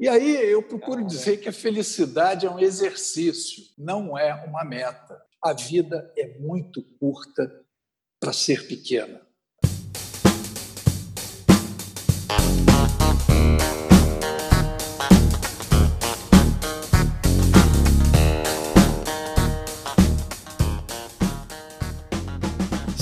E aí eu procuro dizer que a felicidade é um exercício, não é uma meta. A vida é muito curta para ser pequena.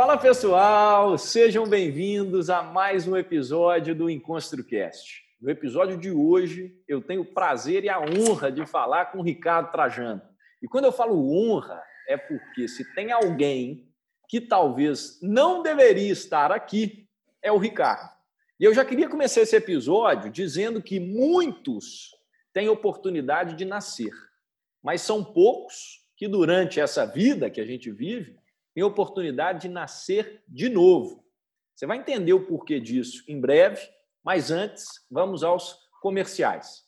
Fala pessoal, sejam bem-vindos a mais um episódio do EnconstruCast. No episódio de hoje, eu tenho o prazer e a honra de falar com o Ricardo Trajano. E quando eu falo honra, é porque se tem alguém que talvez não deveria estar aqui, é o Ricardo. E eu já queria começar esse episódio dizendo que muitos têm oportunidade de nascer, mas são poucos que durante essa vida que a gente vive tem oportunidade de nascer de novo. Você vai entender o porquê disso em breve, mas antes, vamos aos comerciais.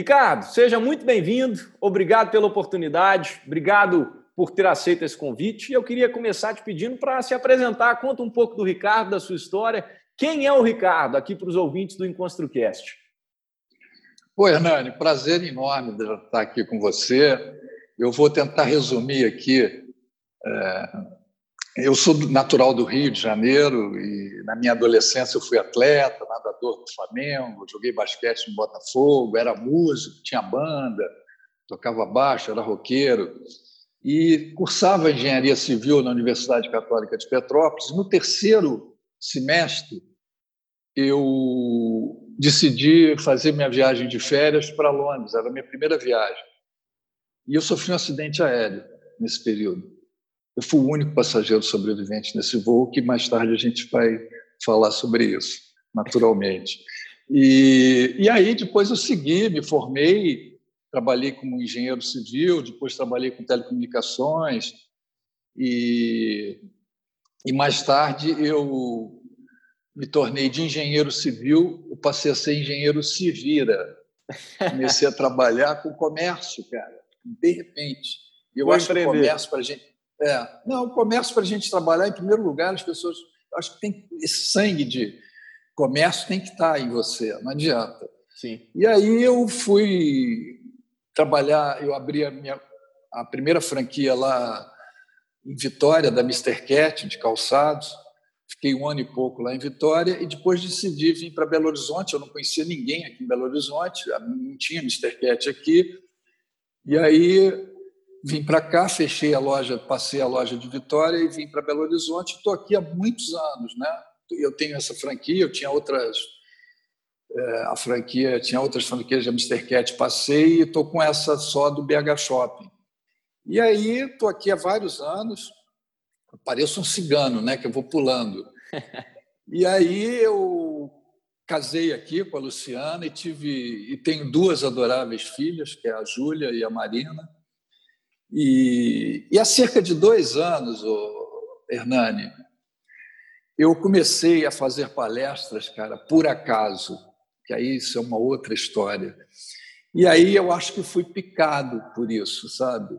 Ricardo, seja muito bem-vindo. Obrigado pela oportunidade. Obrigado por ter aceito esse convite. E eu queria começar te pedindo para se apresentar. Conta um pouco do Ricardo, da sua história. Quem é o Ricardo aqui para os ouvintes do EnconstruCast? Oi, Hernani, prazer enorme estar aqui com você. Eu vou tentar resumir aqui é, eu sou natural do Rio de Janeiro e na minha adolescência eu fui atleta, nadador do Flamengo, joguei basquete no Botafogo, era músico, tinha banda, tocava baixo, era roqueiro e cursava engenharia civil na Universidade Católica de Petrópolis. No terceiro semestre eu decidi fazer minha viagem de férias para Londres, era a minha primeira viagem. E eu sofri um acidente aéreo nesse período. Eu fui o único passageiro sobrevivente nesse voo, que mais tarde a gente vai falar sobre isso, naturalmente. E, e aí depois eu segui, me formei, trabalhei como engenheiro civil, depois trabalhei com telecomunicações e, e mais tarde eu me tornei de engenheiro civil, eu passei a ser engenheiro civira. Comecei a trabalhar com comércio, cara, de repente. Eu Vou acho empreender. que o comércio para gente é. Não, o comércio para a gente trabalhar, em primeiro lugar, as pessoas. Acho que tem esse sangue de comércio tem que estar em você, não adianta. Sim. E aí eu fui trabalhar, eu abri a minha a primeira franquia lá em Vitória, da Mr. Cat, de calçados. Fiquei um ano e pouco lá em Vitória e depois decidi vir para Belo Horizonte. Eu não conhecia ninguém aqui em Belo Horizonte, não tinha Mr. Cat aqui. E aí vim para cá, fechei a loja, passei a loja de Vitória e vim para Belo Horizonte. Estou aqui há muitos anos, né? Eu tenho essa franquia, eu tinha outras é, a franquia tinha outras franquias de Amster Cat, passei e estou com essa só do BH Shopping. E aí estou aqui há vários anos, pareço um cigano, né? Que eu vou pulando. E aí eu casei aqui com a Luciana e tive e tenho duas adoráveis filhas, que é a Júlia e a Marina. E, e há cerca de dois anos, Hernani, eu comecei a fazer palestras, cara, por acaso, que aí isso é uma outra história. E aí eu acho que fui picado por isso, sabe?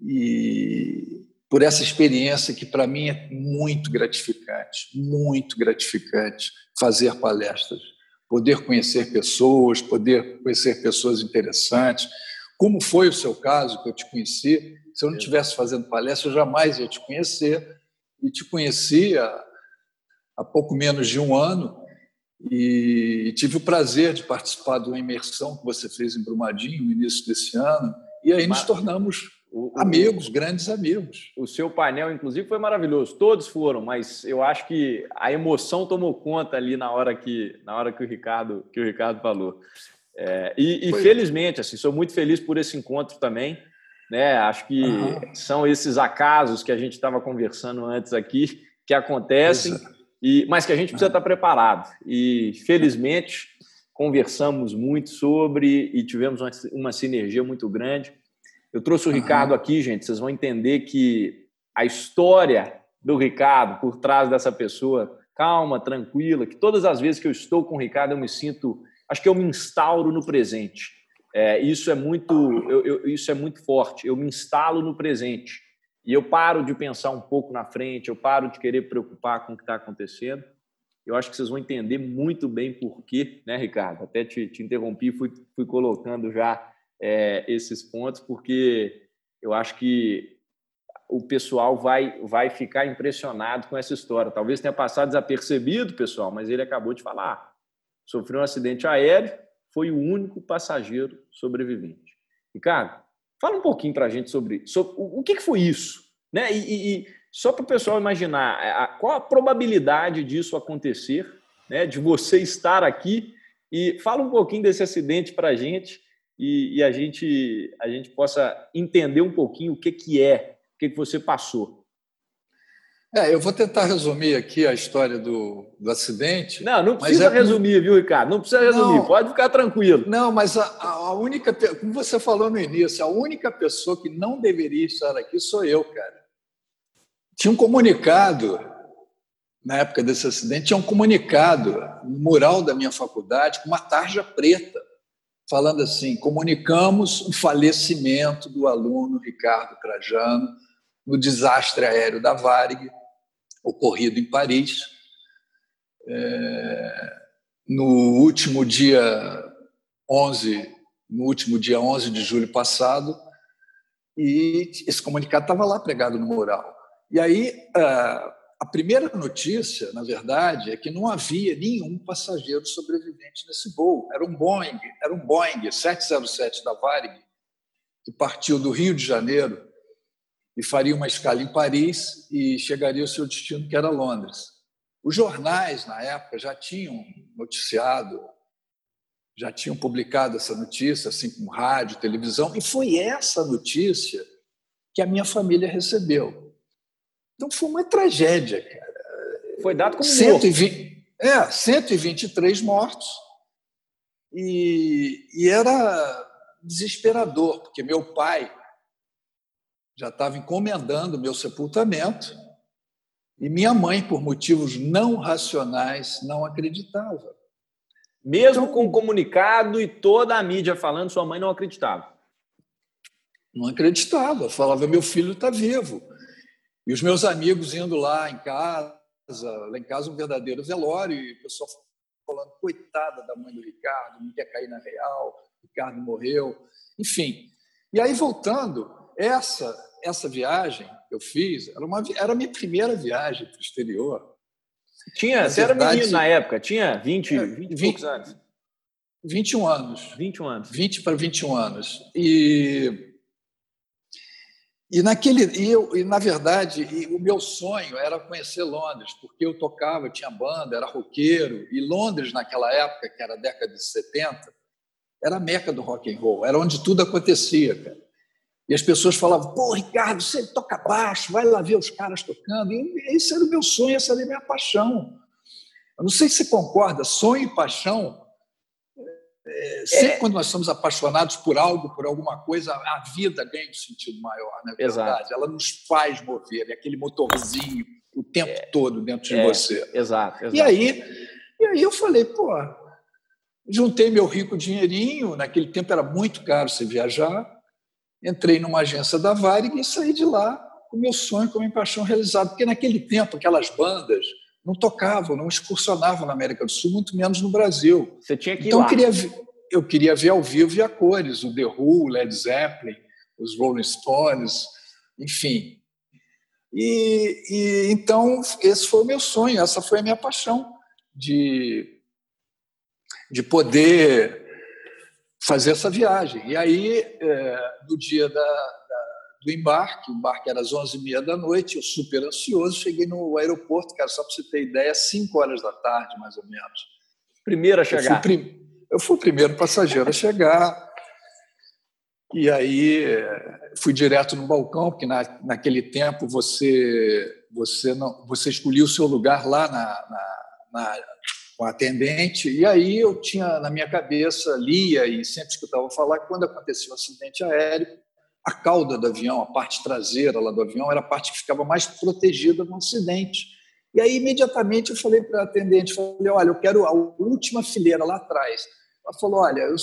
E por essa experiência que para mim é muito gratificante, muito gratificante fazer palestras, poder conhecer pessoas, poder conhecer pessoas interessantes. Como foi o seu caso que eu te conheci? Se eu não estivesse fazendo palestra, eu jamais ia te conhecer. E te conhecia há pouco menos de um ano e tive o prazer de participar de uma imersão que você fez em Brumadinho no início desse ano. E aí nos tornamos amigos, grandes amigos. O seu painel, inclusive, foi maravilhoso. Todos foram, mas eu acho que a emoção tomou conta ali na hora que, na hora que o Ricardo, que o Ricardo falou. É, e, e felizmente, assim, sou muito feliz por esse encontro também. Né? Acho que uhum. são esses acasos que a gente estava conversando antes aqui que acontecem, e, mas que a gente precisa estar preparado. E felizmente conversamos muito sobre e tivemos uma, uma sinergia muito grande. Eu trouxe o uhum. Ricardo aqui, gente. Vocês vão entender que a história do Ricardo por trás dessa pessoa calma, tranquila, que todas as vezes que eu estou com o Ricardo eu me sinto, acho que eu me instauro no presente. É, isso é muito, eu, eu, isso é muito forte. Eu me instalo no presente e eu paro de pensar um pouco na frente, eu paro de querer preocupar com o que está acontecendo. Eu acho que vocês vão entender muito bem por quê, né, Ricardo? Até te, te interrompi, fui, fui colocando já é, esses pontos, porque eu acho que o pessoal vai, vai ficar impressionado com essa história. Talvez tenha passado desapercebido, pessoal, mas ele acabou de falar. Sofreu um acidente aéreo, foi o único passageiro sobrevivente. Ricardo, fala um pouquinho para a gente sobre, sobre o, que, que, foi isso. Né? E, e só para o pessoal imaginar, a, qual a probabilidade disso acontecer, né? de você estar aqui, e fala um pouquinho desse acidente para a gente e, e, a, gente, a gente possa entender um pouquinho o que, que é, o que, que você passou. É, eu vou tentar resumir aqui a história do, do acidente. Não, não precisa é... resumir, viu, Ricardo? Não precisa resumir, não, pode ficar tranquilo. Não, mas a, a, única, como você falou no início, a única pessoa que não deveria estar aqui sou eu, cara. Tinha um comunicado, na época desse acidente, tinha um comunicado no mural da minha faculdade com uma tarja preta falando assim: comunicamos o falecimento do aluno Ricardo Trajano no desastre aéreo da Varig, ocorrido em Paris, é, no último dia 11, no último dia 11 de julho passado, e esse comunicado estava lá pregado no mural. E aí, ah, a primeira notícia, na verdade, é que não havia nenhum passageiro sobrevivente nesse voo. Era um Boeing, era um Boeing 707 da Varig, que partiu do Rio de Janeiro e faria uma escala em Paris e chegaria ao seu destino, que era Londres. Os jornais, na época, já tinham noticiado, já tinham publicado essa notícia, assim como rádio, televisão, e foi essa notícia que a minha família recebeu. Então foi uma tragédia, cara. Foi dado como 120, morto. É, 123 mortos. E, e era desesperador, porque meu pai já estava encomendando o meu sepultamento e minha mãe, por motivos não racionais, não acreditava. Mesmo então, com o comunicado e toda a mídia falando, sua mãe não acreditava. Não acreditava. Falava: meu filho está vivo. E os meus amigos indo lá em casa, lá em casa um verdadeiro velório, e o pessoal falando, coitada da mãe do Ricardo, não quer cair na real, Ricardo morreu, enfim. E aí, voltando, essa essa viagem que eu fiz era, uma, era a minha primeira viagem para o exterior. Tinha, você verdade, era menino na época, tinha 20, é, 20, 20 anos. 21 anos. 21 anos. 20 para 21 anos. E e naquele e, eu, e na verdade, e o meu sonho era conhecer Londres, porque eu tocava, tinha banda, era roqueiro, e Londres naquela época, que era a década de 70, era a meca do rock and roll, era onde tudo acontecia, cara. E as pessoas falavam: "Pô, Ricardo, você toca baixo, vai lá ver os caras tocando". E esse era o meu sonho, essa era a minha paixão. Eu não sei se você concorda, sonho e paixão é, sempre é. quando nós somos apaixonados por algo, por alguma coisa, a vida ganha um sentido maior, não é verdade? Exato. Ela nos faz mover, é aquele motorzinho tempo é, todo dentro de é, você. Exato, exato. E aí, e aí eu falei, pô, juntei meu rico dinheirinho, naquele tempo era muito caro você viajar, entrei numa agência da Varig e saí de lá com o meu sonho, com a minha paixão realizado. Porque naquele tempo, aquelas bandas não tocavam, não excursionavam na América do Sul, muito menos no Brasil. Você tinha que ir então, lá. Eu queria, ver, eu queria ver ao vivo e a cores, o The Who, Led Zeppelin, os Rolling Stones, enfim. E, e, então esse foi o meu sonho, essa foi a minha paixão de de poder fazer essa viagem. E aí, é, no dia da, da, do embarque, o embarque era às 11h30 da noite, eu super ansioso, cheguei no aeroporto, cara, só para você ter ideia, 5 horas da tarde, mais ou menos. Primeiro a chegar. Eu fui, eu fui o primeiro passageiro a chegar. E aí fui direto no balcão, porque na, naquele tempo você você não você escolhia o seu lugar lá na, na, na com a atendente. E aí eu tinha na minha cabeça, lia e sempre escutava falar que quando acontecia um acidente aéreo, a cauda do avião, a parte traseira lá do avião, era a parte que ficava mais protegida no acidente. E aí, imediatamente, eu falei para a atendente, falei, olha, eu quero a última fileira lá atrás. Ela falou, olha, eu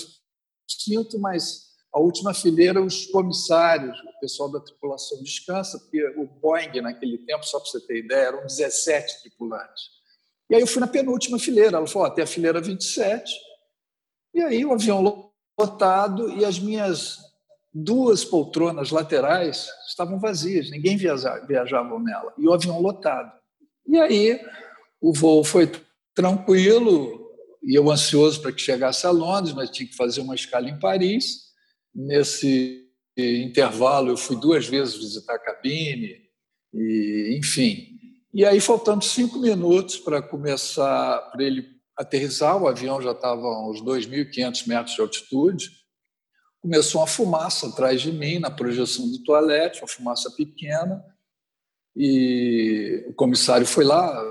sinto, mas a última fileira, os comissários, o pessoal da tripulação descansa, porque o Boeing, naquele tempo, só para você ter ideia, eram 17 tripulantes. E aí eu fui na penúltima fileira. Ela falou: até a fileira 27. E aí o avião lotado e as minhas duas poltronas laterais estavam vazias, ninguém viajava, viajava nela. E o avião lotado. E aí o voo foi tranquilo e eu ansioso para que chegasse a Londres, mas tinha que fazer uma escala em Paris. Nesse intervalo eu fui duas vezes visitar a cabine e, enfim, e aí, faltando cinco minutos para começar, para ele aterrissar, o avião já estava a uns 2.500 metros de altitude, começou uma fumaça atrás de mim, na projeção do toalete, uma fumaça pequena, e o comissário foi lá,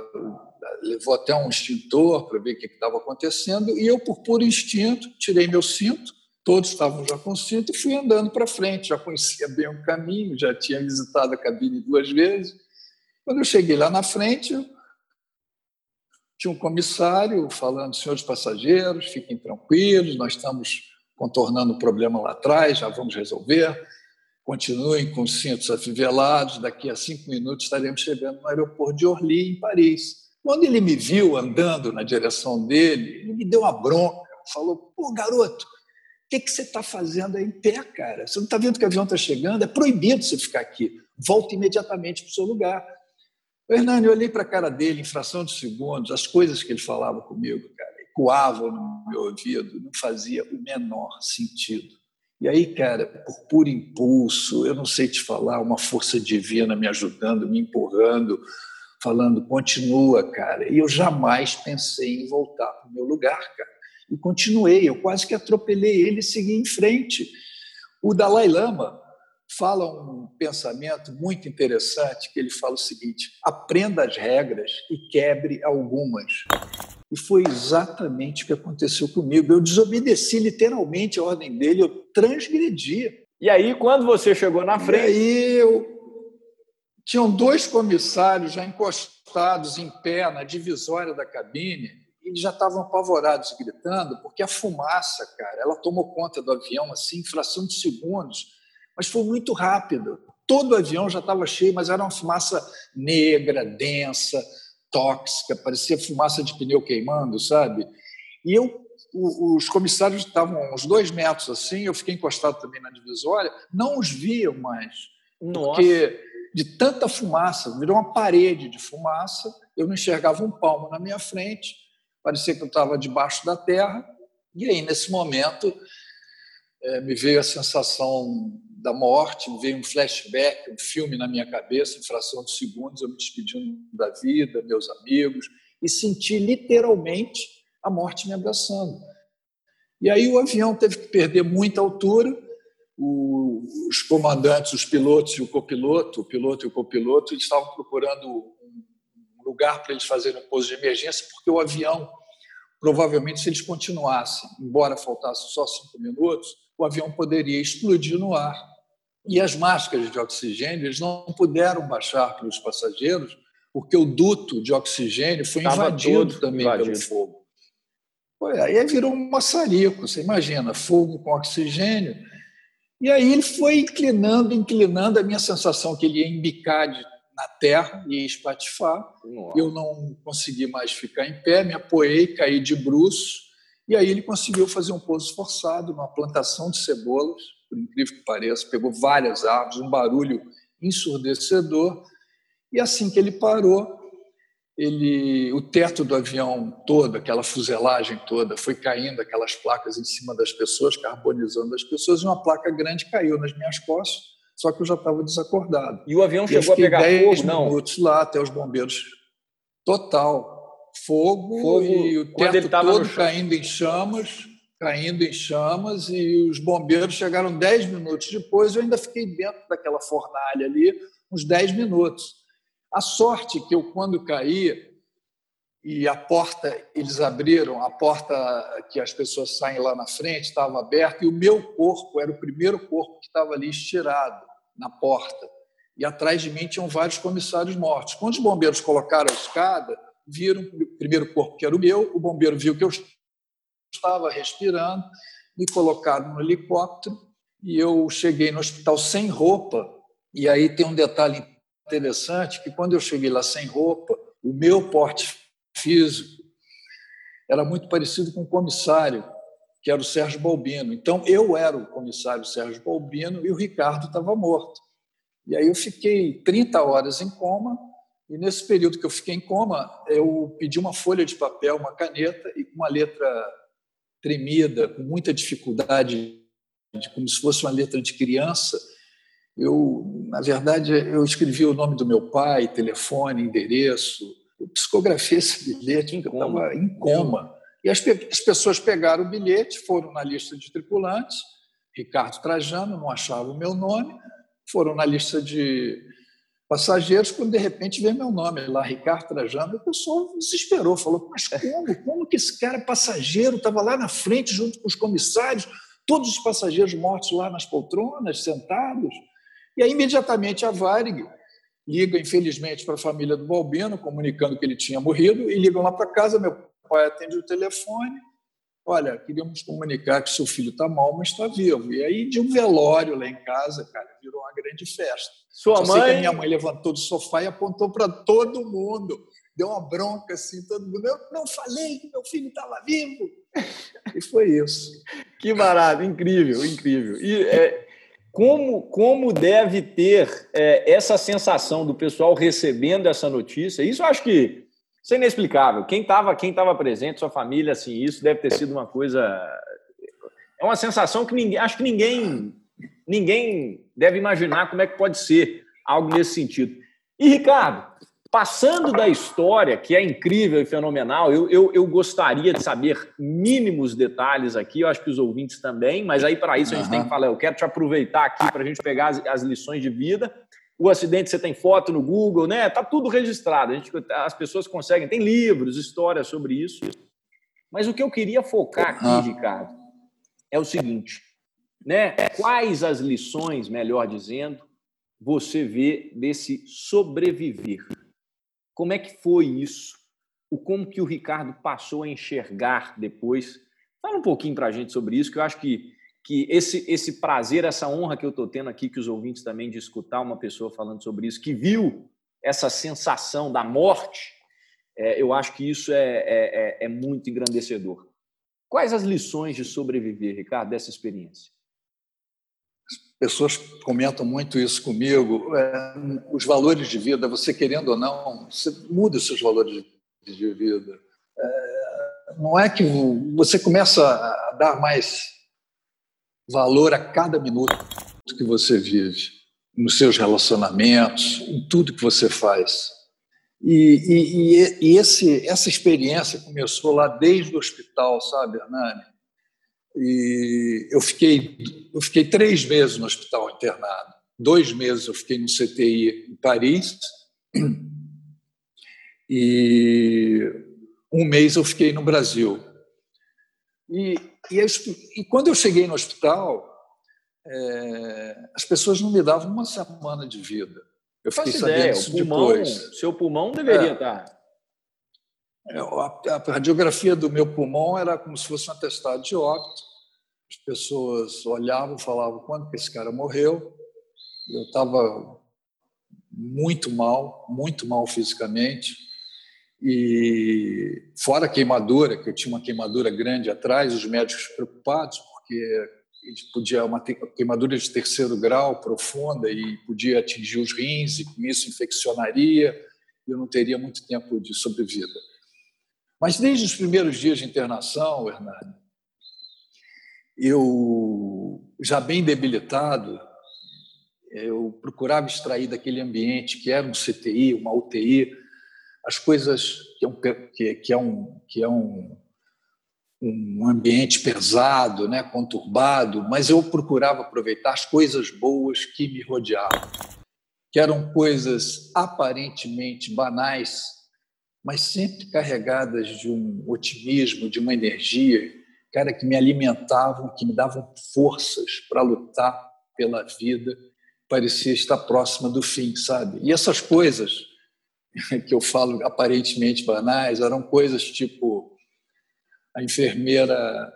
levou até um extintor para ver o que estava acontecendo, e eu, por puro instinto, tirei meu cinto, todos estavam já com cinto, e fui andando para frente, já conhecia bem o caminho, já tinha visitado a cabine duas vezes, quando eu cheguei lá na frente, tinha um comissário falando: senhores passageiros, fiquem tranquilos, nós estamos contornando o problema lá atrás, já vamos resolver. Continuem com os cintos afivelados, daqui a cinco minutos estaremos chegando no aeroporto de Orly, em Paris. Quando ele me viu andando na direção dele, ele me deu uma bronca, falou: pô, garoto, o que, que você está fazendo aí em pé, cara? Você não está vendo que o avião está chegando? É proibido você ficar aqui. Volta imediatamente para o seu lugar. O Hernani, eu olhei para a cara dele em fração de segundos, as coisas que ele falava comigo, cara, ecoavam no meu ouvido, não fazia o menor sentido. E aí, cara, por puro impulso, eu não sei te falar, uma força divina me ajudando, me empurrando, falando, continua, cara. E eu jamais pensei em voltar para o meu lugar, cara. E continuei, eu quase que atropelei ele e segui em frente. O Dalai Lama, fala um pensamento muito interessante, que ele fala o seguinte: aprenda as regras e quebre algumas. E foi exatamente o que aconteceu comigo. Eu desobedeci literalmente a ordem dele, eu transgredi. E aí, quando você chegou na frente. E aí, eu... tinham dois comissários já encostados em pé na divisória da cabine. E eles já estavam apavorados, gritando, porque a fumaça, cara, ela tomou conta do avião assim, em fração de segundos mas foi muito rápido. Todo o avião já estava cheio, mas era uma fumaça negra, densa, tóxica, parecia fumaça de pneu queimando, sabe? E eu, os comissários estavam uns dois metros assim, eu fiquei encostado também na divisória, não os viam mais, Nossa. porque de tanta fumaça, virou uma parede de fumaça, eu não enxergava um palmo na minha frente, parecia que eu estava debaixo da terra, e aí, nesse momento, é, me veio a sensação da morte, veio um flashback, um filme na minha cabeça, em fração de segundos, eu me despedindo da vida, meus amigos, e senti literalmente a morte me abraçando. E aí o avião teve que perder muita altura, os comandantes, os pilotos e o copiloto, o piloto e o copiloto, estavam procurando um lugar para eles fazerem um pouso de emergência, porque o avião, provavelmente, se eles continuassem, embora faltasse só cinco minutos, o avião poderia explodir no ar. E as máscaras de oxigênio eles não puderam baixar para os passageiros, porque o duto de oxigênio foi Tava invadido também invadido. pelo fogo. Aí virou um maçarico, você imagina, fogo com oxigênio. E aí ele foi inclinando, inclinando, a minha sensação que ele ia embicar de, na terra e espatifar. Nossa. Eu não consegui mais ficar em pé, me apoiei, caí de bruços, e aí ele conseguiu fazer um pouso forçado numa plantação de cebolas, por incrível que pareça, pegou várias árvores, um barulho ensurdecedor, e assim que ele parou, ele, o teto do avião todo, aquela fuselagem toda, foi caindo aquelas placas em cima das pessoas, carbonizando as pessoas, e uma placa grande caiu nas minhas costas, só que eu já estava desacordado. E o avião e chegou a pegar 10 fogo, não? minutos lá até os bombeiros. Total. Fogo, fogo e o teto todo caindo em chamas, caindo em chamas, e os bombeiros chegaram 10 minutos depois, eu ainda fiquei dentro daquela fornalha ali uns 10 minutos. A sorte que eu, quando caí, e a porta, eles abriram, a porta que as pessoas saem lá na frente estava aberta, e o meu corpo era o primeiro corpo que estava ali estirado na porta. E atrás de mim tinham vários comissários mortos. Quando os bombeiros colocaram a escada, viram o primeiro corpo que era o meu, o bombeiro viu que eu estava respirando, me colocaram no helicóptero e eu cheguei no hospital sem roupa. E aí tem um detalhe interessante que quando eu cheguei lá sem roupa, o meu porte físico era muito parecido com o comissário, que era o Sérgio Balbino. Então eu era o comissário Sérgio Balbino e o Ricardo estava morto. E aí eu fiquei 30 horas em coma, e nesse período que eu fiquei em coma, eu pedi uma folha de papel, uma caneta e com uma letra tremida, com muita dificuldade, como se fosse uma letra de criança, eu, na verdade, eu escrevi o nome do meu pai, telefone, endereço. Eu psicografei esse bilhete, eu estava em coma. E as, as, pessoas pegaram o bilhete, foram na lista de tripulantes, Ricardo Trajano, não achava o meu nome, foram na lista de passageiros, quando de repente vê meu nome lá, Ricardo Trajano, o pessoal desesperou, falou, mas como? Como que esse cara é passageiro? Estava lá na frente, junto com os comissários, todos os passageiros mortos lá nas poltronas, sentados. E aí, imediatamente, a Varig liga, infelizmente, para a família do Balbino, comunicando que ele tinha morrido, e ligam lá para casa. Meu pai atende o telefone. Olha, queríamos comunicar que seu filho está mal, mas está vivo. E aí, de um velório lá em casa, cara, virou uma grande festa. Sua Só mãe. Sei que a minha mãe levantou do sofá e apontou para todo mundo. Deu uma bronca assim, todo mundo. Eu não falei que meu filho estava vivo. E foi isso. que barato, incrível, incrível. E é, como, como deve ter é, essa sensação do pessoal recebendo essa notícia? Isso eu acho que isso é inexplicável. Quem estava quem tava presente, sua família, assim, isso deve ter sido uma coisa. É uma sensação que ninguém, acho que ninguém, ninguém deve imaginar como é que pode ser algo nesse sentido. E, Ricardo, Passando da história, que é incrível e fenomenal, eu, eu, eu, gostaria de saber mínimos detalhes aqui, eu acho que os ouvintes também, mas aí para isso a gente uhum. tem que falar, eu quero te aproveitar aqui para a gente pegar as, as, lições de vida. O acidente, você tem foto no Google, né? Tá tudo registrado. Gente, as pessoas conseguem, tem livros, histórias sobre isso. Mas o que eu queria focar aqui, uhum. Ricardo, é o seguinte, né? Quais as lições, melhor dizendo, você vê desse sobreviver? Como é que foi isso? O como que o Ricardo passou a enxergar depois? Fala um pouquinho para a gente sobre isso, que eu acho que, que esse, esse prazer, essa honra que eu estou tendo aqui, que os ouvintes também de escutar uma pessoa falando sobre isso, que viu essa sensação da morte, é, eu acho que isso é, é, é, é muito engrandecedor. Quais as lições de sobreviver, Ricardo, dessa experiência? pessoas comentam muito isso comigo. É, os valores de vida, você querendo ou não, você muda os seus valores de vida. É, não é que você começa a dar mais valor a cada minuto que você vive, nos seus relacionamentos, em tudo que você faz. E, e, e esse, essa experiência começou lá desde o hospital, sabe, Hernani? E eu fiquei, eu fiquei três meses no hospital internado. Dois meses eu fiquei no CTI em Paris. E um mês eu fiquei no Brasil. E, e, e quando eu cheguei no hospital, é, as pessoas não me davam uma semana de vida. Eu fiquei Faço sabendo ideia. isso pulmão, depois. Seu pulmão deveria é. estar. É, a, a radiografia do meu pulmão era como se fosse um atestado de óbito. As pessoas olhavam, falavam quando que esse cara morreu. Eu estava muito mal, muito mal fisicamente. E fora a queimadura, que eu tinha uma queimadura grande atrás, os médicos preocupados, porque podia uma queimadura de terceiro grau profunda e podia atingir os rins e com isso infeccionaria eu não teria muito tempo de sobrevida. Mas desde os primeiros dias de internação, Hernani, eu já bem debilitado, eu procurava extrair daquele ambiente que era um CTI, uma UTI, as coisas que é um, que, é um, que é um um ambiente pesado, né, conturbado, mas eu procurava aproveitar as coisas boas que me rodeavam, que eram coisas aparentemente banais, mas sempre carregadas de um otimismo, de uma energia, cara, que me alimentavam, que me davam forças para lutar pela vida, parecia estar próxima do fim, sabe? E essas coisas que eu falo aparentemente banais eram coisas tipo a enfermeira,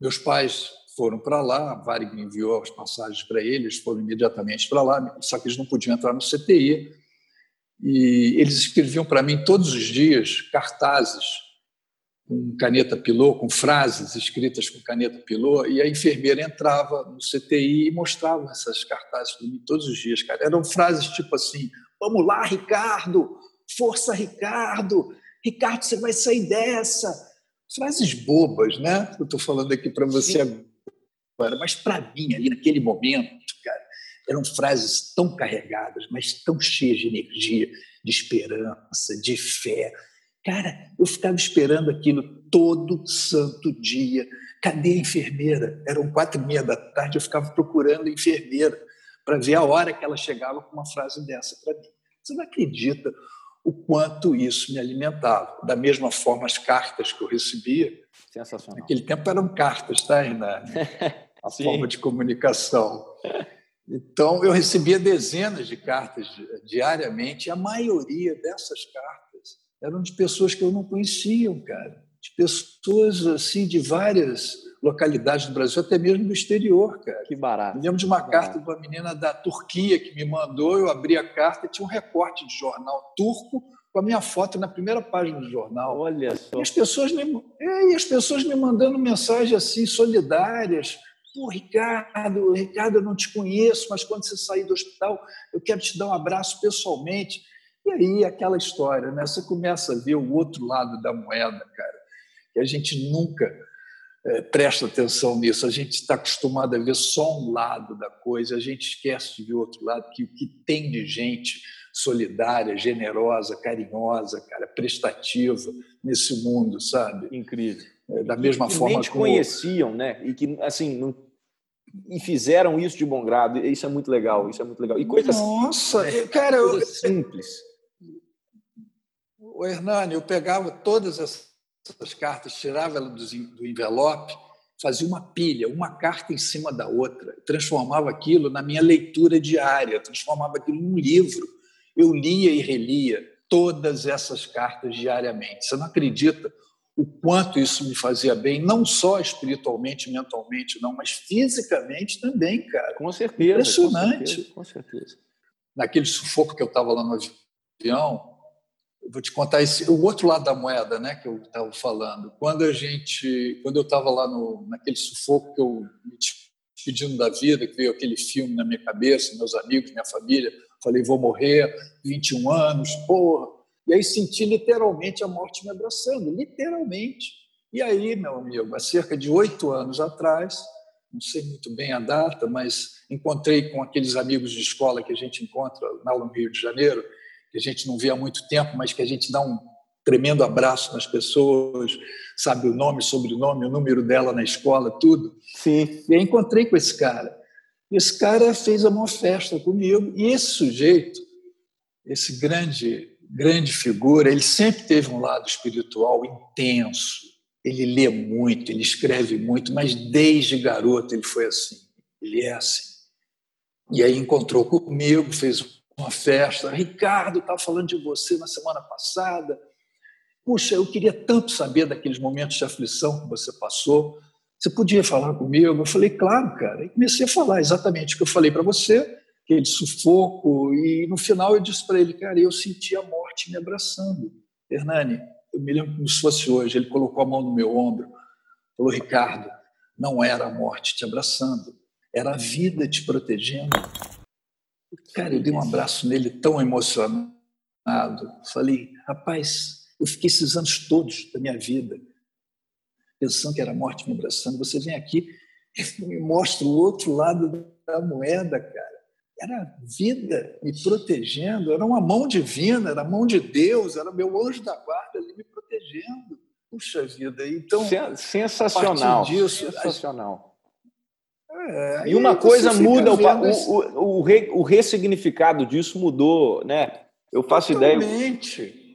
meus pais foram para lá, a Varig me enviou as passagens para eles, foram imediatamente para lá, só que eles não podiam entrar no CTI. E eles escreviam para mim todos os dias cartazes com caneta pilô, com frases escritas com caneta pilô, e a enfermeira entrava no CTI e mostrava essas cartazes para mim todos os dias, cara. Eram frases tipo assim: "Vamos lá, Ricardo! Força, Ricardo! Ricardo, você vai sair dessa! frases bobas, né? Eu estou falando aqui para você agora, mas para mim, ali naquele momento, cara, eram frases tão carregadas, mas tão cheias de energia, de esperança, de fé. Cara, eu ficava esperando aquilo todo santo dia. Cadê a enfermeira? Eram quatro e meia da tarde, eu ficava procurando a enfermeira para ver a hora que ela chegava com uma frase dessa para mim. Você não acredita o quanto isso me alimentava. Da mesma forma, as cartas que eu recebia, Sensacional. naquele tempo eram cartas, tá, Hernani? A forma de comunicação. Então, eu recebia dezenas de cartas diariamente, e a maioria dessas cartas eram de pessoas que eu não conhecia, cara. De pessoas, assim, de várias localidades do Brasil, até mesmo do exterior, cara. Que barato. Me lembro de uma carta de uma menina da Turquia que me mandou, eu abri a carta e tinha um recorte de jornal turco com a minha foto na primeira página do jornal. Olha só. E as pessoas me, é, e as pessoas me mandando mensagens assim, solidárias. Pô, Ricardo, Ricardo, eu não te conheço, mas quando você sair do hospital, eu quero te dar um abraço pessoalmente. E aí, aquela história, né? Você começa a ver o outro lado da moeda, cara, que a gente nunca presta atenção nisso. A gente está acostumado a ver só um lado da coisa, a gente esquece de ver o outro lado, que o que tem de gente solidária, generosa, carinhosa, cara, prestativa nesse mundo, sabe? Incrível. É, da mesma que forma nem te como... conheciam, né? E que assim não... e fizeram isso de bom grado. Isso é muito legal. Isso é muito legal. E coisas Nossa, cara, eu... simples. O Hernani, eu pegava todas as essas cartas, tirava ela do envelope, fazia uma pilha, uma carta em cima da outra, transformava aquilo na minha leitura diária, transformava aquilo num livro. Eu lia e relia todas essas cartas diariamente. Você não acredita o quanto isso me fazia bem, não só espiritualmente, mentalmente, não, mas fisicamente também, cara. Com certeza. Impressionante. Com certeza. Com certeza. Naquele sufoco que eu estava lá no avião, vou te contar esse, o outro lado da moeda, né, que eu estava falando. Quando a gente, quando eu estava lá no, naquele sufoco que eu me despedindo da vida, que veio aquele filme na minha cabeça, meus amigos, minha família, falei vou morrer, 21 anos, porra. E aí senti literalmente a morte me abraçando, literalmente. E aí, meu amigo, há cerca de oito anos atrás, não sei muito bem a data, mas encontrei com aqueles amigos de escola que a gente encontra lá no Rio de Janeiro que a gente não vê há muito tempo, mas que a gente dá um tremendo abraço nas pessoas, sabe o nome, sobrenome, o número dela na escola, tudo. Sim. E aí encontrei com esse cara. Esse cara fez uma festa comigo. E esse sujeito, esse grande, grande figura, ele sempre teve um lado espiritual intenso. Ele lê muito, ele escreve muito, mas desde garoto ele foi assim. Ele é assim. E aí encontrou comigo, fez uma festa. Ricardo, estava falando de você na semana passada. Puxa, eu queria tanto saber daqueles momentos de aflição que você passou. Você podia falar comigo? Eu falei, claro, cara. E comecei a falar exatamente o que eu falei para você, aquele sufoco. E no final eu disse para ele, cara, eu senti a morte me abraçando. Hernani, eu me lembro como se fosse hoje. Ele colocou a mão no meu ombro, falou, Ricardo, não era a morte te abraçando, era a vida te protegendo. Cara, eu dei um abraço nele tão emocionado. Falei, rapaz, eu fiquei esses anos todos da minha vida pensando que era a morte me abraçando. Você vem aqui e me mostra o outro lado da moeda, cara. Era vida me protegendo, era uma mão divina, era a mão de Deus, era meu anjo da guarda ali me protegendo. Puxa vida, então. Sensacional. Disso, sensacional. É, e uma coisa muda, o, o, o, re, o, ressignificado disso mudou, né? Eu faço Totalmente. ideia.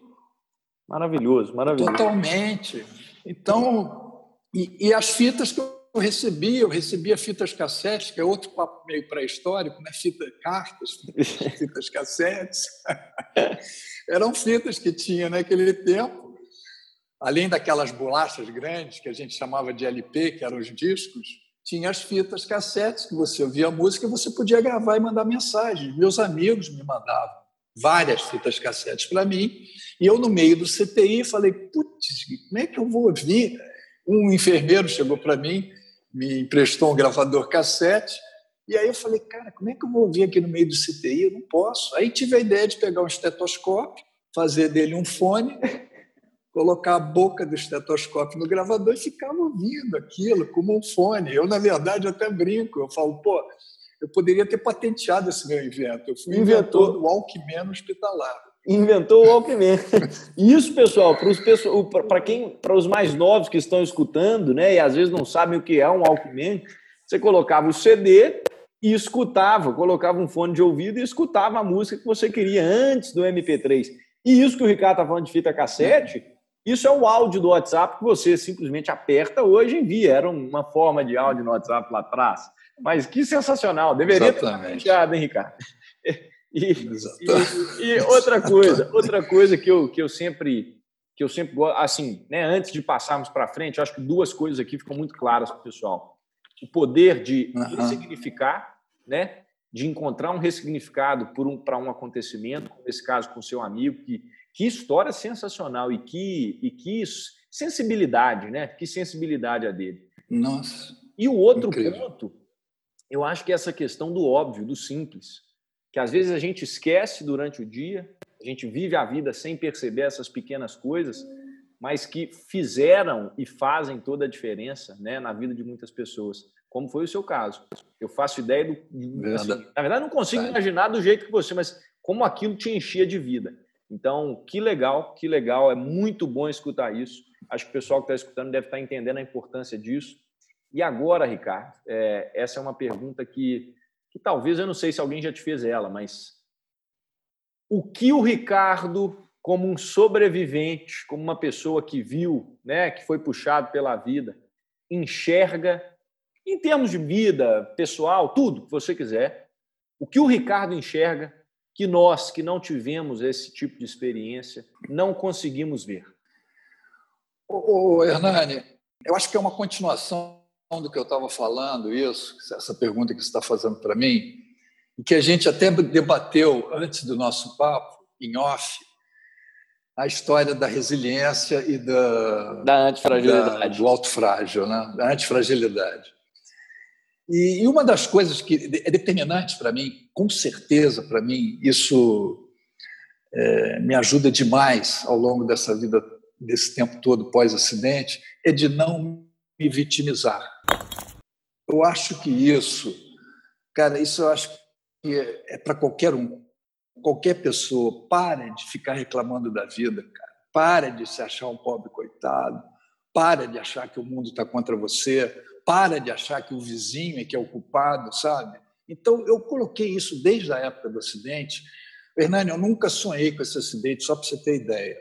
Maravilhoso, maravilhoso. Totalmente. Então, e, e, as fitas que eu recebi, eu recebia fitas cassetes, que é outro papo meio pré-histórico, né? Fita, cartas, fitas cassetes. Eram fitas que tinha naquele tempo, além daquelas bolachas grandes que a gente chamava de LP, que eram os discos, tinha as fitas cassetes que você ouvia a música e você podia gravar e mandar mensagem. Meus amigos me mandavam várias fitas cassetes para mim e eu no meio do CTI falei, putz, como é que eu vou ouvir? Um enfermeiro chegou para mim, me emprestou um gravador cassete e aí eu falei, cara, como é que eu vou ouvir aqui no meio do CTI? Eu não posso. Aí tive a ideia de pegar um estetoscópio, fazer dele um fone colocar a boca do estetoscópio no gravador e ficava ouvindo aquilo como um fone. Eu, na verdade, até brinco. Eu falo, pô, eu poderia ter patenteado esse meu invento. Eu fui Inventou. inventor do Walkman hospitalar. Inventou o Walkman. Isso, pessoal, para quem, para os mais novos que estão escutando, né, e às vezes não sabem o que é um Walkman, você colocava o CD e escutava, colocava um fone de ouvido e escutava a música que você queria antes do MP3. E isso que o Ricardo está falando de fita cassete, isso é o áudio do WhatsApp que você simplesmente aperta hoje e envia. Era uma forma de áudio no WhatsApp lá atrás. Mas que sensacional. Deveria Exatamente. ter enviado, hein, Ricardo? E, e, e, outra coisa, outra coisa que eu, que eu sempre que eu sempre gosto, assim, né, antes de passarmos para frente, eu acho que duas coisas aqui ficam muito claras para o pessoal. O poder de uhum. ressignificar, né, de encontrar um ressignificado por um, para um acontecimento, como esse caso com seu amigo, que que história sensacional e que, e que sensibilidade, né? Que sensibilidade a dele. Nossa. E o outro incrível. ponto, eu acho que é essa questão do óbvio, do simples, que às vezes a gente esquece durante o dia, a gente vive a vida sem perceber essas pequenas coisas, mas que fizeram e fazem toda a diferença, né, na vida de muitas pessoas, como foi o seu caso. Eu faço ideia do, assim, na verdade não consigo imaginar do jeito que você, mas como aquilo te enchia de vida. Então, que legal, que legal, é muito bom escutar isso. Acho que o pessoal que está escutando deve estar tá entendendo a importância disso. E agora, Ricardo, é, essa é uma pergunta que, que talvez eu não sei se alguém já te fez ela, mas o que o Ricardo, como um sobrevivente, como uma pessoa que viu, né, que foi puxado pela vida, enxerga em termos de vida pessoal, tudo que você quiser, o que o Ricardo enxerga que nós que não tivemos esse tipo de experiência não conseguimos ver? Ô, ô, Hernani, eu acho que é uma continuação do que eu estava falando, isso, essa pergunta que você está fazendo para mim, e que a gente até debateu antes do nosso papo, em off, a história da resiliência e da, da antifragilidade. Da, do alto frágil, né? da antifragilidade. E, uma das coisas que é determinante para mim, com certeza para mim, isso é, me ajuda demais ao longo dessa vida, desse tempo todo pós-acidente, é de não me vitimizar. Eu acho que isso, cara, isso eu acho que é, é para qualquer um, qualquer pessoa. Para de ficar reclamando da vida, cara. Para de se achar um pobre coitado. Para de achar que o mundo está contra você para de achar que o vizinho é que é o culpado, sabe? Então, eu coloquei isso desde a época do acidente. Hernani, eu nunca sonhei com esse acidente, só para você ter ideia.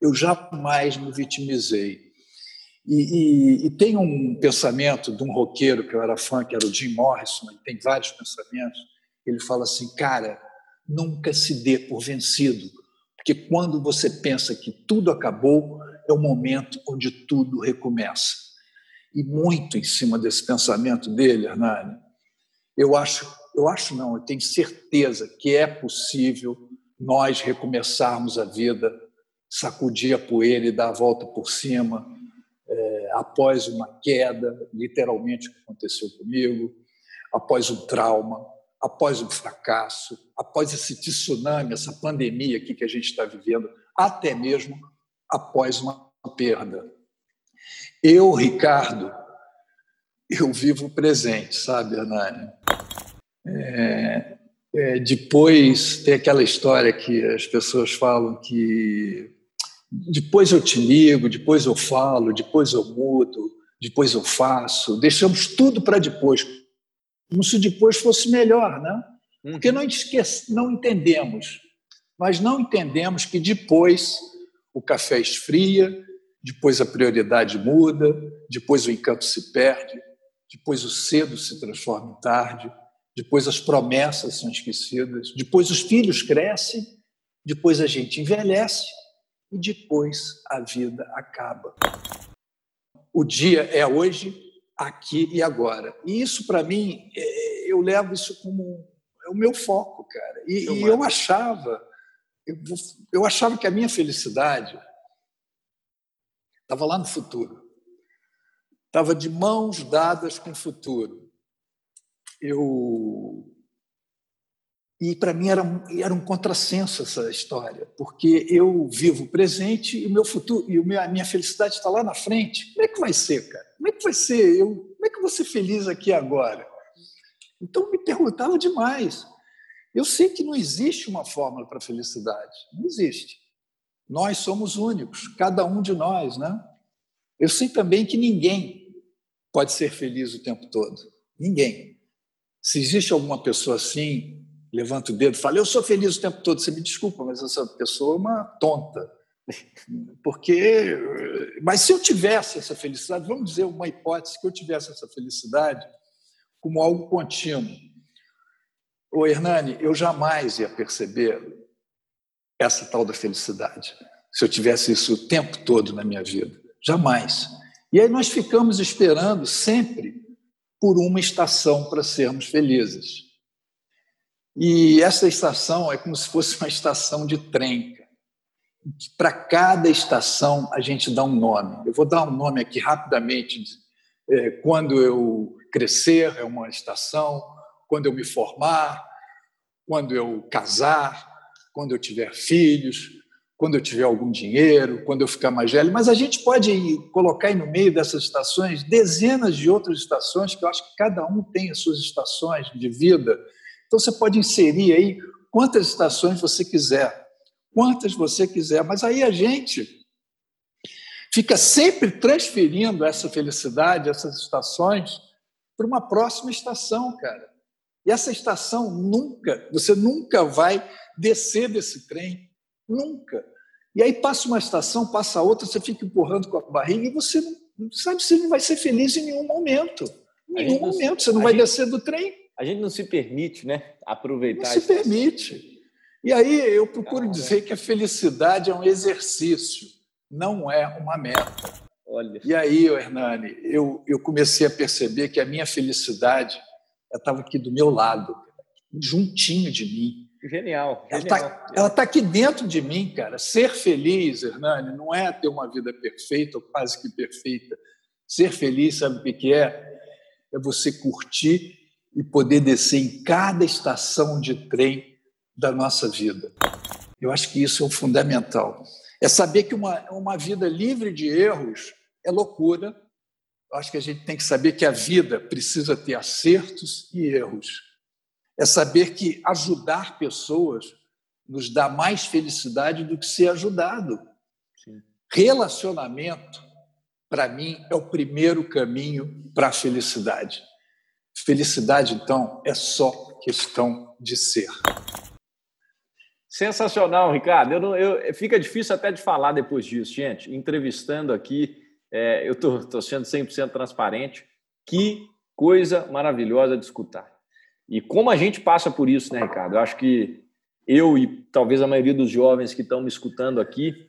Eu jamais me vitimizei. E, e, e, tem um pensamento de um roqueiro que eu era fã, que era o Jim Morrison, ele tem vários pensamentos. Ele fala assim, cara, nunca se dê por vencido, porque quando você pensa que tudo acabou, é o momento onde tudo recomeça. E muito em cima desse pensamento dele, Hernani, eu acho, eu acho não, eu tenho certeza que é possível nós recomeçarmos a vida, sacudir a poeira e dar a volta por cima, é, após uma queda, literalmente o que aconteceu comigo, após um trauma, após um fracasso, após esse tsunami, essa pandemia aqui que a gente está vivendo, até mesmo após uma perda. Eu, Ricardo, eu vivo o presente, sabe, Hernani? É, é, depois tem aquela história que as pessoas falam que depois eu te ligo, depois eu falo, depois eu mudo, depois eu faço. Deixamos tudo para depois, como se depois fosse melhor, né? Porque não, esquece, não entendemos, mas não entendemos que depois o café esfria, depois a prioridade muda, depois o encanto se perde, depois o cedo se transforma em tarde, depois as promessas são esquecidas, depois os filhos crescem, depois a gente envelhece e depois a vida acaba. O dia é hoje, aqui e agora. E isso, para mim, é, eu levo isso como é o meu foco, cara. E, e eu achava, eu, eu achava que a minha felicidade estava lá no futuro. Estava de mãos dadas com o futuro eu e para mim era, era um contrassenso essa história, porque eu vivo o presente e o meu futuro e a minha felicidade está lá na frente. Como é que vai ser, cara? Como é que vai ser? Eu, como é que eu vou ser feliz aqui agora? Então me perguntava demais. Eu sei que não existe uma fórmula para felicidade, não existe. Nós somos únicos, cada um de nós, né? Eu sei também que ninguém pode ser feliz o tempo todo. Ninguém. Se existe alguma pessoa assim, levanta o dedo e fala: Eu sou feliz o tempo todo. Você me desculpa, mas essa pessoa é uma tonta. Porque. Mas se eu tivesse essa felicidade, vamos dizer uma hipótese que eu tivesse essa felicidade como algo contínuo. Ô Hernani, eu jamais ia perceber essa tal da felicidade se eu tivesse isso o tempo todo na minha vida. Jamais. E aí nós ficamos esperando sempre por uma estação para sermos felizes. E essa estação é como se fosse uma estação de trem. Para cada estação a gente dá um nome. Eu vou dar um nome aqui rapidamente. É, quando eu crescer é uma estação, quando eu me formar, quando eu casar, quando eu tiver filhos, quando eu tiver algum dinheiro, quando eu ficar mais velho, mas a gente pode colocar aí no meio dessas estações dezenas de outras estações, que eu acho que cada um tem as suas estações de vida. Então você pode inserir aí quantas estações você quiser, quantas você quiser, mas aí a gente fica sempre transferindo essa felicidade, essas estações, para uma próxima estação, cara. E essa estação nunca, você nunca vai descer desse trem Nunca. E aí passa uma estação, passa outra, você fica empurrando com a barriga e você não sabe se não vai ser feliz em nenhum momento. Em nenhum momento, você não vai gente, descer do trem. A gente não se permite, né? Aproveitar. Não se permite. E aí eu procuro dizer que a felicidade é um exercício, não é uma meta. Olha. E aí, Hernani, eu, eu comecei a perceber que a minha felicidade estava aqui do meu lado, juntinho de mim. Genial. Ela está tá aqui dentro de mim, cara. Ser feliz, Hernani, não é ter uma vida perfeita ou quase que perfeita. Ser feliz, sabe o que é? É você curtir e poder descer em cada estação de trem da nossa vida. Eu acho que isso é o fundamental. É saber que uma, uma vida livre de erros é loucura. Acho que a gente tem que saber que a vida precisa ter acertos e erros é saber que ajudar pessoas nos dá mais felicidade do que ser ajudado. Sim. Relacionamento, para mim, é o primeiro caminho para a felicidade. Felicidade, então, é só questão de ser. Sensacional, Ricardo. Eu não, eu, fica difícil até de falar depois disso, gente. Entrevistando aqui, é, eu estou sendo 100% transparente. Que coisa maravilhosa de escutar. E como a gente passa por isso, né, Ricardo? Eu acho que eu e talvez a maioria dos jovens que estão me escutando aqui,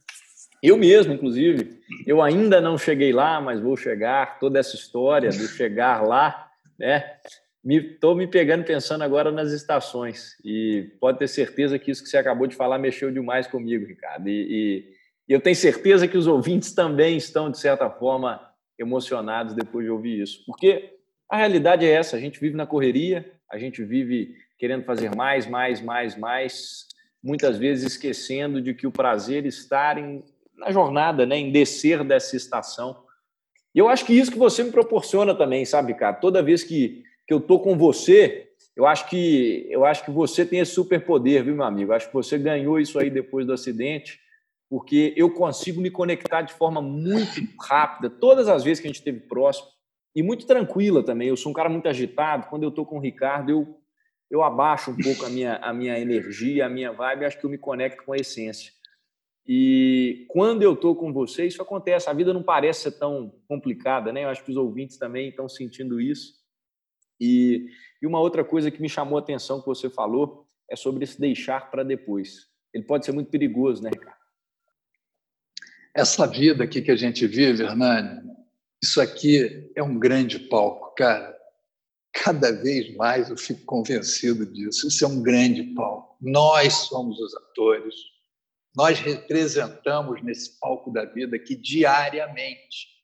eu mesmo, inclusive, eu ainda não cheguei lá, mas vou chegar. Toda essa história do chegar lá, né? Estou me, me, pegando pensando agora nas estações e pode ter certeza que isso que você acabou de falar mexeu demais comigo, Ricardo. E, e, e eu tenho certeza que os ouvintes também estão de certa forma emocionados depois de ouvir isso, porque a realidade é essa: a gente vive na correria, a gente vive querendo fazer mais, mais, mais, mais, muitas vezes esquecendo de que o prazer está em, na jornada, né, em descer dessa estação. E eu acho que isso que você me proporciona também, sabe, cara? Toda vez que, que eu tô com você, eu acho que eu acho que você tem esse superpoder, viu, meu amigo? Acho que você ganhou isso aí depois do acidente, porque eu consigo me conectar de forma muito rápida, todas as vezes que a gente esteve próximo, e muito tranquila também. Eu sou um cara muito agitado. Quando eu tô com o Ricardo, eu eu abaixo um pouco a minha, a minha energia, a minha vibe, acho que eu me conecto com a essência. E quando eu estou com você, isso acontece. A vida não parece ser tão complicada, né? Eu acho que os ouvintes também estão sentindo isso. E, e uma outra coisa que me chamou a atenção que você falou é sobre se deixar para depois. Ele pode ser muito perigoso, né, Ricardo? Essa vida aqui que a gente vive, Hernani, isso aqui é um grande palco, cara. Cada vez mais eu fico convencido disso. Isso é um grande palco. Nós somos os atores nós representamos nesse palco da vida aqui diariamente.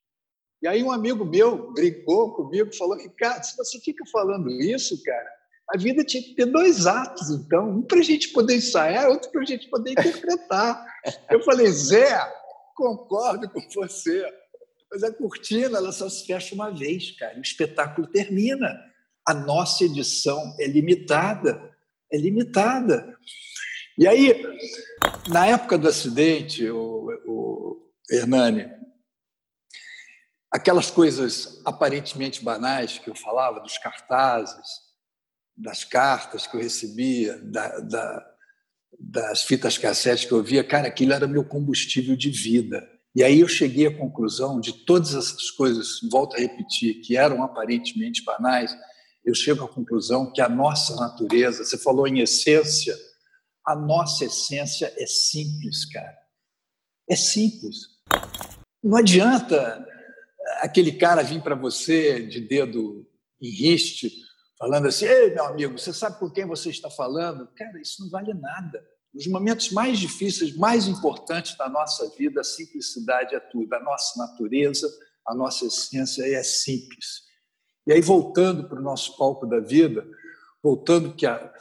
E aí um amigo meu brincou comigo, falou: Ricardo, se você fica falando isso, cara, a vida tinha que ter dois atos, então, um para a gente poder ensaiar, outro para a gente poder interpretar. Eu falei, Zé, concordo com você, mas a cortina ela só se fecha uma vez, cara. O espetáculo termina. A nossa edição é limitada, é limitada. E aí, na época do acidente, o, o Hernani, aquelas coisas aparentemente banais que eu falava, dos cartazes, das cartas que eu recebia, da, da, das fitas cassete que eu via, cara, aquilo era meu combustível de vida. E aí eu cheguei à conclusão de todas essas coisas, volto a repetir, que eram aparentemente banais, eu chego à conclusão que a nossa natureza, você falou em essência, a nossa essência é simples, cara. É simples. Não adianta aquele cara vir para você de dedo em riste, falando assim: Ei, meu amigo, você sabe com quem você está falando? Cara, isso não vale nada. Nos momentos mais difíceis, mais importantes da nossa vida, a simplicidade é tudo. A nossa natureza, a nossa essência é simples. E aí, voltando para o nosso palco da vida, voltando que a,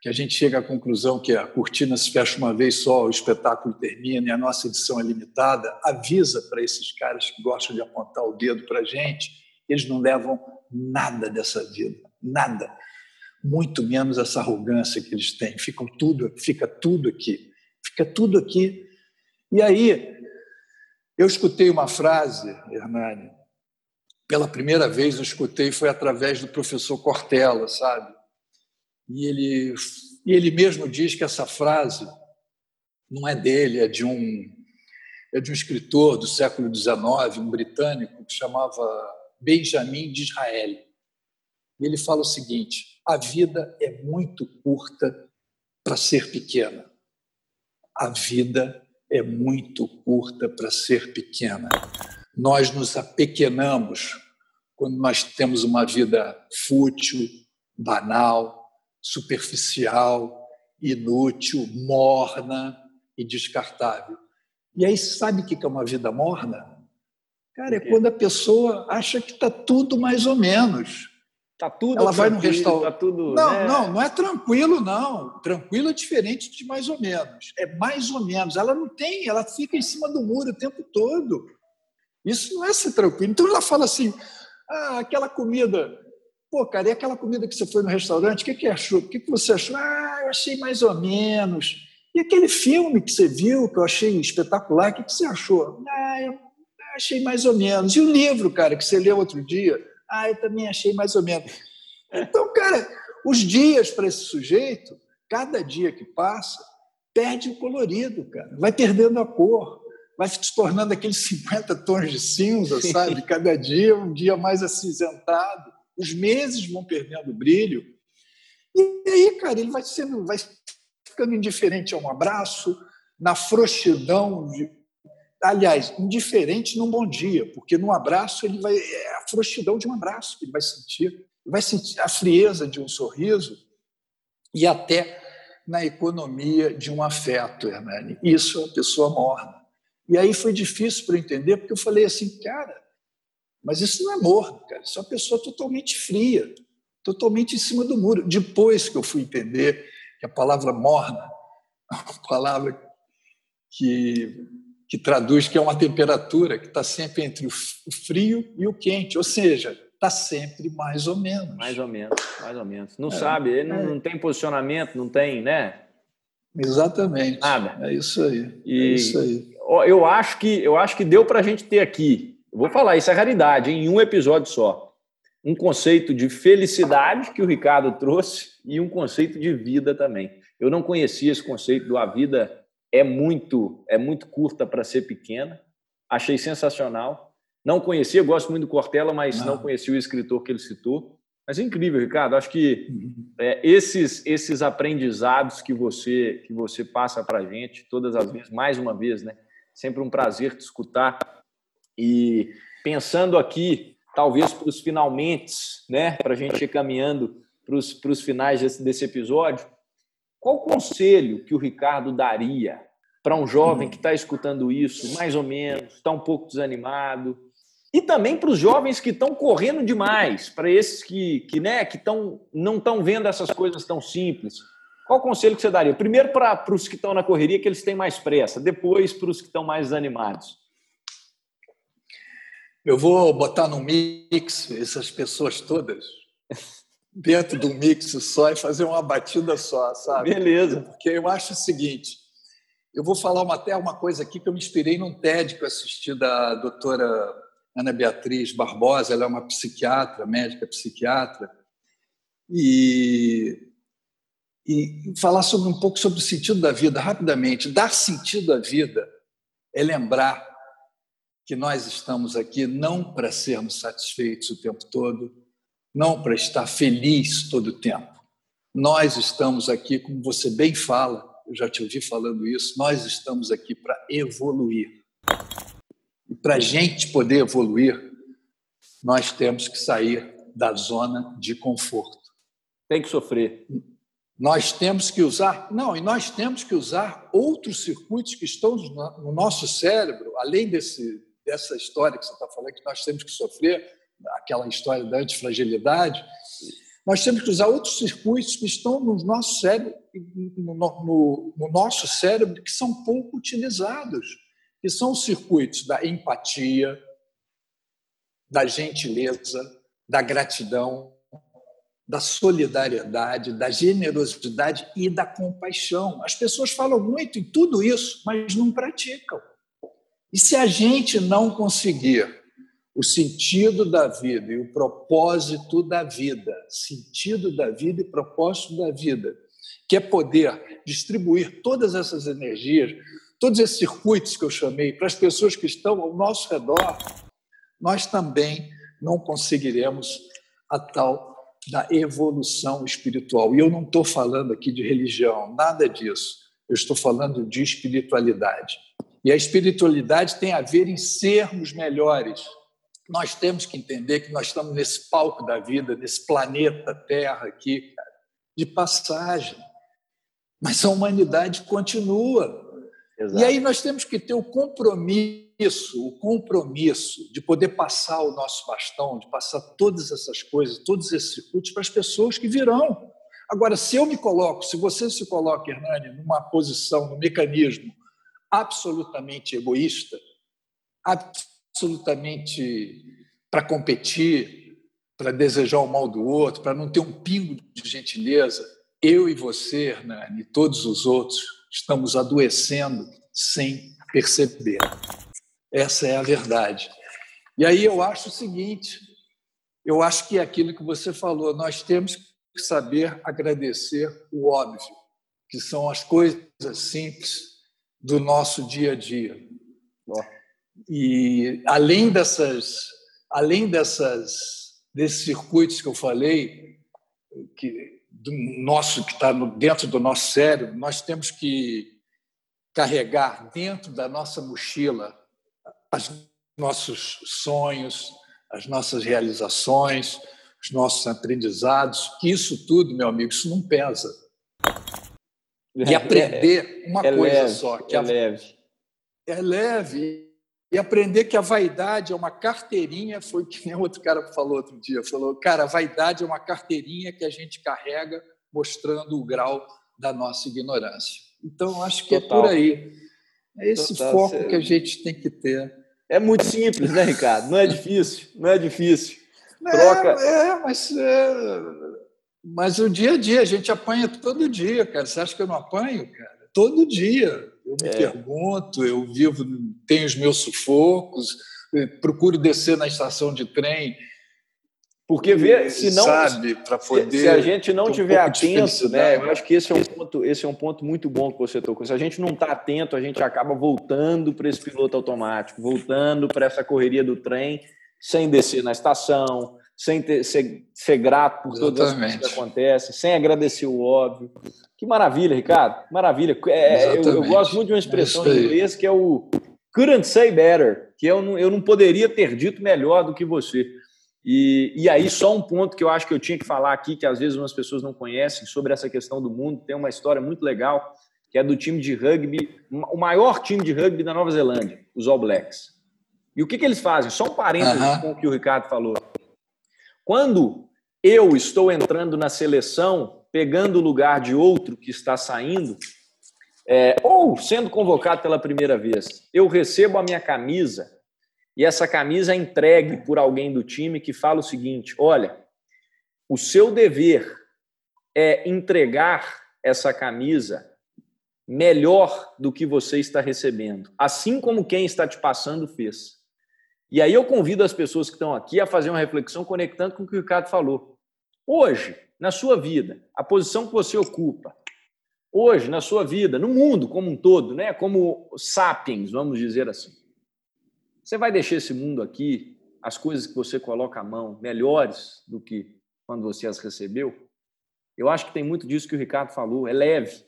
que a gente chega à conclusão que a cortina se fecha uma vez só, o espetáculo termina e a nossa edição é limitada, avisa para esses caras que gostam de apontar o dedo para a gente, eles não levam nada dessa vida, nada, muito menos essa arrogância que eles têm. Ficam tudo, fica tudo aqui, fica tudo aqui. E aí eu escutei uma frase, Hernani, pela primeira vez eu escutei foi através do professor Cortella, sabe? E ele, e ele mesmo diz que essa frase não é dele, é de um, é de um escritor do século XIX, um britânico, que chamava Benjamin de Israel. E ele fala o seguinte: a vida é muito curta para ser pequena. A vida é muito curta para ser pequena. Nós nos apequenamos quando nós temos uma vida fútil, banal, superficial, inútil, morna e descartável. E aí, sabe o que é uma vida morna? Cara, é quando a pessoa acha que está tudo mais ou menos. Tá tudo Ela vai no restaurante. Tá tudo, não, né? não, não é tranquilo, não. Tranquilo é diferente de mais ou menos. É mais ou menos. Ela não tem, ela fica em cima do muro o tempo todo. Isso não é ser tranquilo. Então ela fala assim: ah, aquela comida Pô, cara, e aquela comida que você foi no restaurante, o que, que achou? O que, que você achou? Ah, eu achei mais ou menos. E aquele filme que você viu, que eu achei espetacular, o que, que você achou? Ah, eu achei mais ou menos. E o livro, cara, que você leu outro dia? Ah, eu também achei mais ou menos. Então, cara, os dias para esse sujeito, cada dia que passa, perde o colorido, cara. Vai perdendo a cor, vai se tornando aqueles 50 tons de cinza, sabe? Cada dia um dia mais acinzentado os meses vão perdendo brilho. E aí, cara, ele vai sendo, vai ficando indiferente a um abraço, na frouxidão de, aliás, indiferente num bom dia, porque no abraço ele vai é a frouxidão de um abraço que ele vai sentir, vai sentir a frieza de um sorriso e até na economia de um afeto, Hernani. Isso é uma pessoa morna. E aí foi difícil para entender, porque eu falei assim, cara, mas isso não é morno, cara, isso é uma pessoa totalmente fria, totalmente em cima do muro. Depois que eu fui entender que a palavra morna uma palavra que, que traduz que é uma temperatura que está sempre entre o frio e o quente, ou seja, está sempre mais ou menos. Mais ou menos, mais ou menos. Não é, sabe, ele é. não, tem posicionamento, não tem, né? Exatamente. Nada. É isso aí. E é isso aí. Eu acho que eu acho que deu para a gente ter aqui. Eu vou falar, isso é raridade, em um episódio só. Um conceito de felicidade que o Ricardo trouxe e um conceito de vida também. Eu não conhecia esse conceito do a vida é muito é muito curta para ser pequena. Achei sensacional. Não conhecia, gosto muito do Cortella, mas não, não conhecia o escritor que ele citou. Mas é incrível, Ricardo. Acho que uhum. é, esses esses aprendizados que você que você passa para a gente todas as vezes, mais uma vez, né? Sempre um prazer te escutar. E pensando aqui, talvez para os finalmente, né? Para a gente ir caminhando para os finais desse, desse episódio qual conselho que o Ricardo daria para um jovem que está escutando isso, mais ou menos, está um pouco desanimado? E também para os jovens que estão correndo demais, para esses que, que, né, que tão, não estão vendo essas coisas tão simples. Qual conselho que você daria? Primeiro para os que estão na correria, que eles têm mais pressa, depois para os que estão mais desanimados. Eu vou botar no mix essas pessoas todas dentro do mix só e fazer uma batida só, sabe? Beleza. Porque eu acho o seguinte, eu vou falar uma, até uma coisa aqui que eu me inspirei num TED que eu assisti da doutora Ana Beatriz Barbosa, ela é uma psiquiatra, médica psiquiatra, e, e falar sobre um pouco sobre o sentido da vida, rapidamente. Dar sentido à vida é lembrar que nós estamos aqui não para sermos satisfeitos o tempo todo, não para estar feliz todo o tempo. Nós estamos aqui, como você bem fala, eu já te ouvi falando isso, nós estamos aqui para evoluir. E para a gente poder evoluir, nós temos que sair da zona de conforto. Tem que sofrer. Nós temos que usar, não, e nós temos que usar outros circuitos que estão no nosso cérebro, além desse, dessa história que você está falando, que nós temos que sofrer, aquela história da antifragilidade, nós temos que usar outros circuitos que estão no nosso cérebro, no, no, no nosso cérebro que são pouco utilizados, que são os circuitos da empatia, da gentileza, da gratidão, da solidariedade, da generosidade e da compaixão. As pessoas falam muito em tudo isso, mas não praticam. E se a gente não conseguir o sentido da vida e o propósito da vida, sentido da vida e propósito da vida, que é poder distribuir todas essas energias, todos esses circuitos que eu chamei para as pessoas que estão ao nosso redor, nós também não conseguiremos a tal da evolução espiritual. E eu não estou falando aqui de religião, nada disso. Eu estou falando de espiritualidade. E a espiritualidade tem a ver em sermos melhores, nós temos que entender que nós estamos nesse palco da vida, nesse planeta Terra aqui, de passagem. Mas a humanidade continua. Exato. E aí nós temos que ter o compromisso, o compromisso de poder passar o nosso bastão, de passar todas essas coisas, todos esses circuitos para as pessoas que virão. Agora, se eu me coloco, se você se coloca, Hernani, numa posição, num mecanismo absolutamente egoísta, absolutamente para competir, para desejar o mal do outro, para não ter um pingo de gentileza, eu e você, Hernani, e todos os outros, estamos adoecendo sem perceber. Essa é a verdade. E aí eu acho o seguinte: eu acho que é aquilo que você falou, nós temos que saber agradecer o óbvio, que são as coisas simples do nosso dia a dia. E além dessas, além dessas, desses circuitos que eu falei, que do nosso que está dentro do nosso cérebro, nós temos que carregar dentro da nossa mochila os nossos sonhos, as nossas realizações, os nossos aprendizados, isso tudo, meu amigo, isso não pesa. E aprender uma é coisa leve, só, que é a, leve. É leve. E aprender que a vaidade é uma carteirinha, foi que nem outro cara falou outro dia, falou, cara, a vaidade é uma carteirinha que a gente carrega mostrando o grau da nossa ignorância. Então, acho que Total. é por aí. É esse Total, foco que a gente tem que ter. É muito simples, né, Ricardo? Não é difícil, não é difícil. Troca. É, é mas, é, mas o dia a dia, a gente apanha todo dia, cara. Você acha que eu não apanho, cara? Todo dia. Eu me é. pergunto, eu vivo, tenho os meus sufocos, procuro descer na estação de trem porque vê, se não sabe poder se, a gente não tiver um atento, né? Eu acho que esse é um ponto, esse é um ponto muito bom que você tocou. Se a gente não está atento, a gente acaba voltando para esse piloto automático, voltando para essa correria do trem, sem descer na estação, sem ter, ser, ser grato por Exatamente. todas as coisas que acontecem, sem agradecer o óbvio. Que maravilha, Ricardo. Maravilha. É, eu, eu, gosto muito de uma expressão é em inglês que é o couldn't say better, que eu não, eu não poderia ter dito melhor do que você. E, e aí, só um ponto que eu acho que eu tinha que falar aqui, que às vezes umas pessoas não conhecem, sobre essa questão do mundo, tem uma história muito legal, que é do time de rugby, o maior time de rugby da Nova Zelândia, os All Blacks. E o que, que eles fazem? Só um parênteses uhum. com o que o Ricardo falou. Quando eu estou entrando na seleção, pegando o lugar de outro que está saindo, é, ou sendo convocado pela primeira vez, eu recebo a minha camisa e essa camisa é entregue por alguém do time que fala o seguinte: olha, o seu dever é entregar essa camisa melhor do que você está recebendo, assim como quem está te passando fez. E aí eu convido as pessoas que estão aqui a fazer uma reflexão conectando com o que o Ricardo falou. Hoje, na sua vida, a posição que você ocupa, hoje, na sua vida, no mundo como um todo, né, como sapiens, vamos dizer assim, você vai deixar esse mundo aqui, as coisas que você coloca à mão, melhores do que quando você as recebeu? Eu acho que tem muito disso que o Ricardo falou, é leve.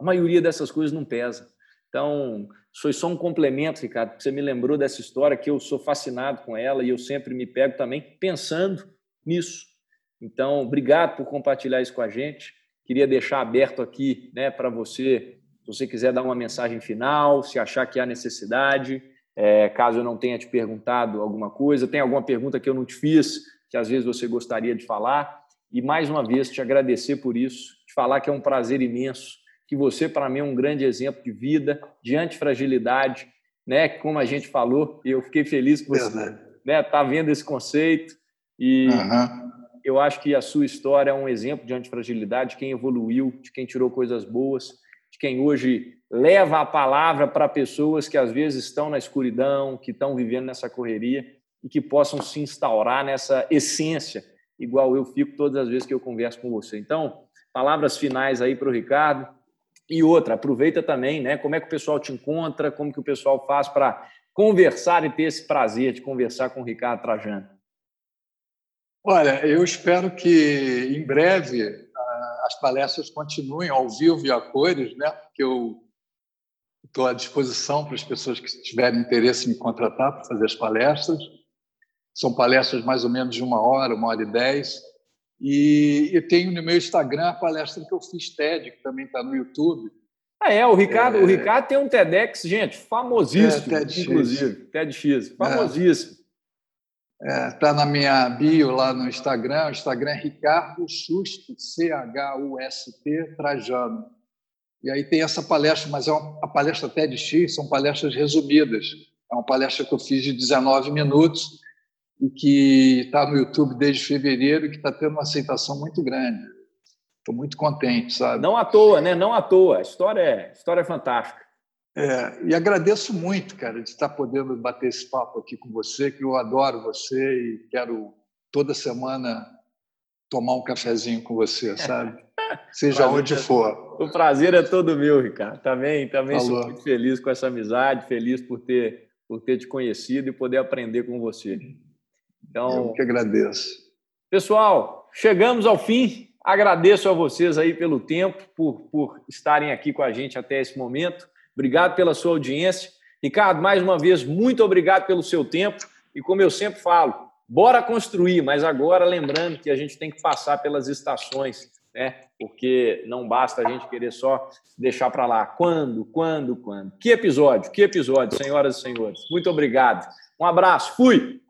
A maioria dessas coisas não pesa. Então, foi só um complemento, Ricardo, porque você me lembrou dessa história que eu sou fascinado com ela e eu sempre me pego também pensando nisso. Então, obrigado por compartilhar isso com a gente. Queria deixar aberto aqui né, para você, se você quiser dar uma mensagem final, se achar que há necessidade. É, caso eu não tenha te perguntado alguma coisa, tem alguma pergunta que eu não te fiz, que às vezes você gostaria de falar. E mais uma vez te agradecer por isso, te falar que é um prazer imenso, que você, para mim, é um grande exemplo de vida, de antifragilidade, né? Como a gente falou, e eu fiquei feliz que você né, tá vendo esse conceito. E uhum. Eu acho que a sua história é um exemplo de antifragilidade, de quem evoluiu, de quem tirou coisas boas, de quem hoje leva a palavra para pessoas que às vezes estão na escuridão, que estão vivendo nessa correria e que possam se instaurar nessa essência, igual eu fico todas as vezes que eu converso com você. Então, palavras finais aí para o Ricardo. E outra, aproveita também, né? Como é que o pessoal te encontra, como que o pessoal faz para conversar e ter esse prazer de conversar com o Ricardo Trajano. Olha, eu espero que em breve ah, as palestras continuem ao vivo e a cores, né? Porque eu Estou à disposição para as pessoas que tiverem interesse em me contratar para fazer as palestras. São palestras mais ou menos de uma hora, uma hora e dez. E eu tenho no meu Instagram a palestra que eu fiz TED, que também está no YouTube. Ah, é, o Ricardo, é... o Ricardo tem um TEDx, gente, famosíssimo, é, TEDx. inclusive, TEDx, famosíssimo. Está é, tá na minha bio lá no Instagram, o Instagram é Ricardo Chust, C-H-U-S-T, Trajano. E aí tem essa palestra, mas é uma, a palestra TEDx são palestras resumidas. É uma palestra que eu fiz de 19 minutos e que está no YouTube desde fevereiro e que está tendo uma aceitação muito grande. Estou muito contente, sabe? Não à toa, né? Não à toa. A história é, a história é fantástica. É, e agradeço muito, cara, de estar podendo bater esse papo aqui com você, que eu adoro você e quero toda semana tomar um cafezinho com você, sabe? Seja onde é for. O prazer é todo meu, Ricardo. Também, também sou muito feliz com essa amizade, feliz por ter, por ter te conhecido e poder aprender com você. Então, Eu que agradeço. Pessoal, chegamos ao fim. Agradeço a vocês aí pelo tempo, por, por estarem aqui com a gente até esse momento. Obrigado pela sua audiência. Ricardo, mais uma vez, muito obrigado pelo seu tempo. E como eu sempre falo, bora construir, mas agora lembrando que a gente tem que passar pelas estações, né? Porque não basta a gente querer só deixar para lá. Quando, quando, quando? Que episódio, que episódio, senhoras e senhores. Muito obrigado. Um abraço, fui!